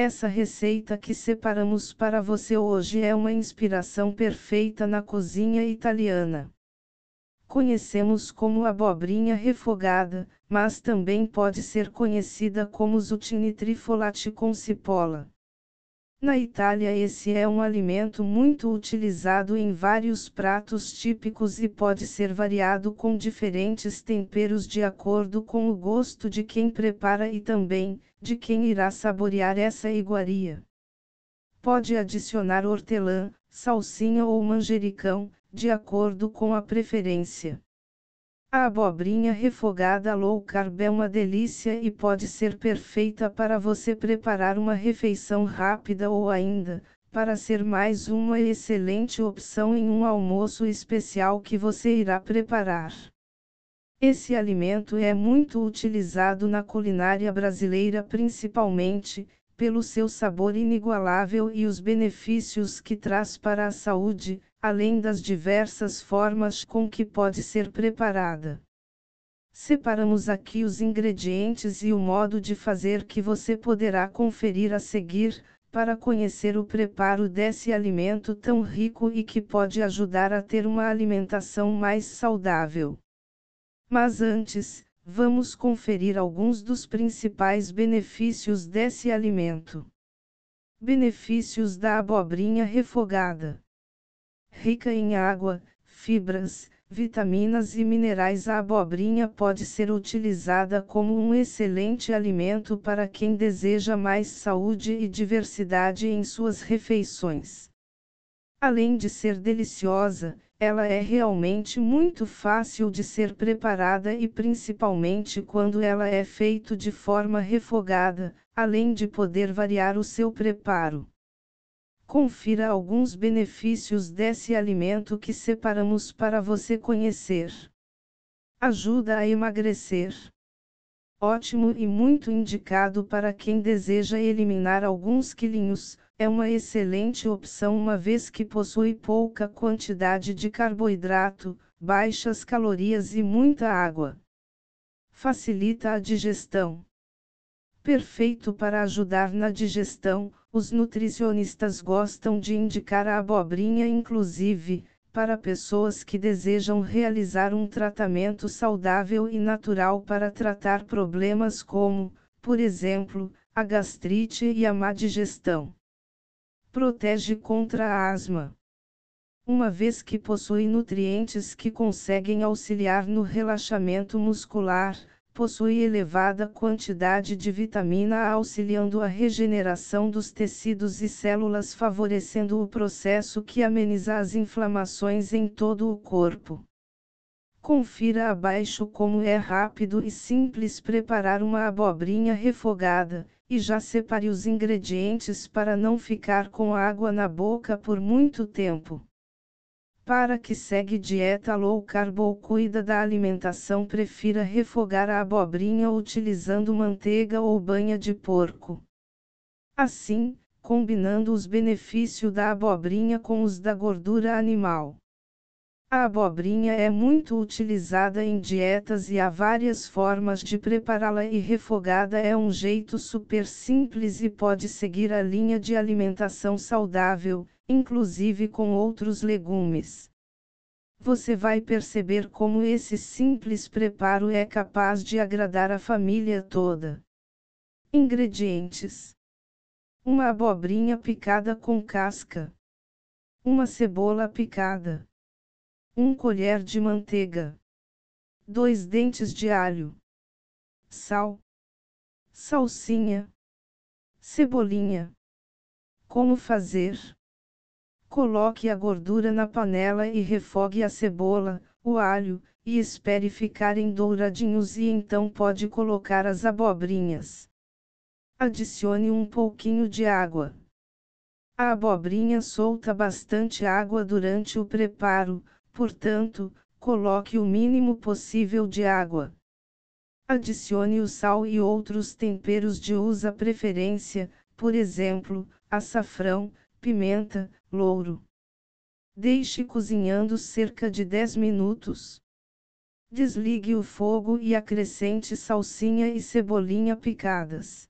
Essa receita que separamos para você hoje é uma inspiração perfeita na cozinha italiana. Conhecemos como abobrinha refogada, mas também pode ser conhecida como zucchini trifolate com cipolla. Na Itália, esse é um alimento muito utilizado em vários pratos típicos e pode ser variado com diferentes temperos de acordo com o gosto de quem prepara e também de quem irá saborear essa iguaria. Pode adicionar hortelã, salsinha ou manjericão, de acordo com a preferência. A abobrinha refogada low carb é uma delícia e pode ser perfeita para você preparar uma refeição rápida ou ainda, para ser mais uma excelente opção em um almoço especial que você irá preparar. Esse alimento é muito utilizado na culinária brasileira principalmente, pelo seu sabor inigualável e os benefícios que traz para a saúde, além das diversas formas com que pode ser preparada. Separamos aqui os ingredientes e o modo de fazer que você poderá conferir a seguir, para conhecer o preparo desse alimento tão rico e que pode ajudar a ter uma alimentação mais saudável. Mas antes, vamos conferir alguns dos principais benefícios desse alimento. Benefícios da abobrinha refogada rica em água, fibras, vitaminas e minerais. A abobrinha pode ser utilizada como um excelente alimento para quem deseja mais saúde e diversidade em suas refeições. Além de ser deliciosa, ela é realmente muito fácil de ser preparada e principalmente quando ela é feita de forma refogada, além de poder variar o seu preparo. Confira alguns benefícios desse alimento que separamos para você conhecer. Ajuda a emagrecer. Ótimo e muito indicado para quem deseja eliminar alguns quilinhos, é uma excelente opção uma vez que possui pouca quantidade de carboidrato, baixas calorias e muita água. Facilita a digestão. Perfeito para ajudar na digestão, os nutricionistas gostam de indicar a abobrinha, inclusive, para pessoas que desejam realizar um tratamento saudável e natural para tratar problemas como, por exemplo, a gastrite e a má digestão. Protege contra a asma. Uma vez que possui nutrientes que conseguem auxiliar no relaxamento muscular, possui elevada quantidade de vitamina A auxiliando a regeneração dos tecidos e células favorecendo o processo que ameniza as inflamações em todo o corpo. Confira abaixo como é rápido e simples preparar uma abobrinha refogada, e já separe os ingredientes para não ficar com água na boca por muito tempo. Para que segue dieta low carb ou cuida da alimentação, prefira refogar a abobrinha utilizando manteiga ou banha de porco. Assim, combinando os benefícios da abobrinha com os da gordura animal. A abobrinha é muito utilizada em dietas e há várias formas de prepará-la e refogada é um jeito super simples e pode seguir a linha de alimentação saudável, inclusive com outros legumes. Você vai perceber como esse simples preparo é capaz de agradar a família toda. Ingredientes: Uma abobrinha picada com casca, uma cebola picada, um colher de manteiga, dois dentes de alho, sal, salsinha, cebolinha. Como fazer? Coloque a gordura na panela e refogue a cebola, o alho, e espere ficarem douradinhos e então pode colocar as abobrinhas. Adicione um pouquinho de água. A abobrinha solta bastante água durante o preparo, portanto, coloque o mínimo possível de água. Adicione o sal e outros temperos de usa preferência, por exemplo, açafrão, pimenta, louro. Deixe cozinhando cerca de 10 minutos. Desligue o fogo e acrescente salsinha e cebolinha picadas.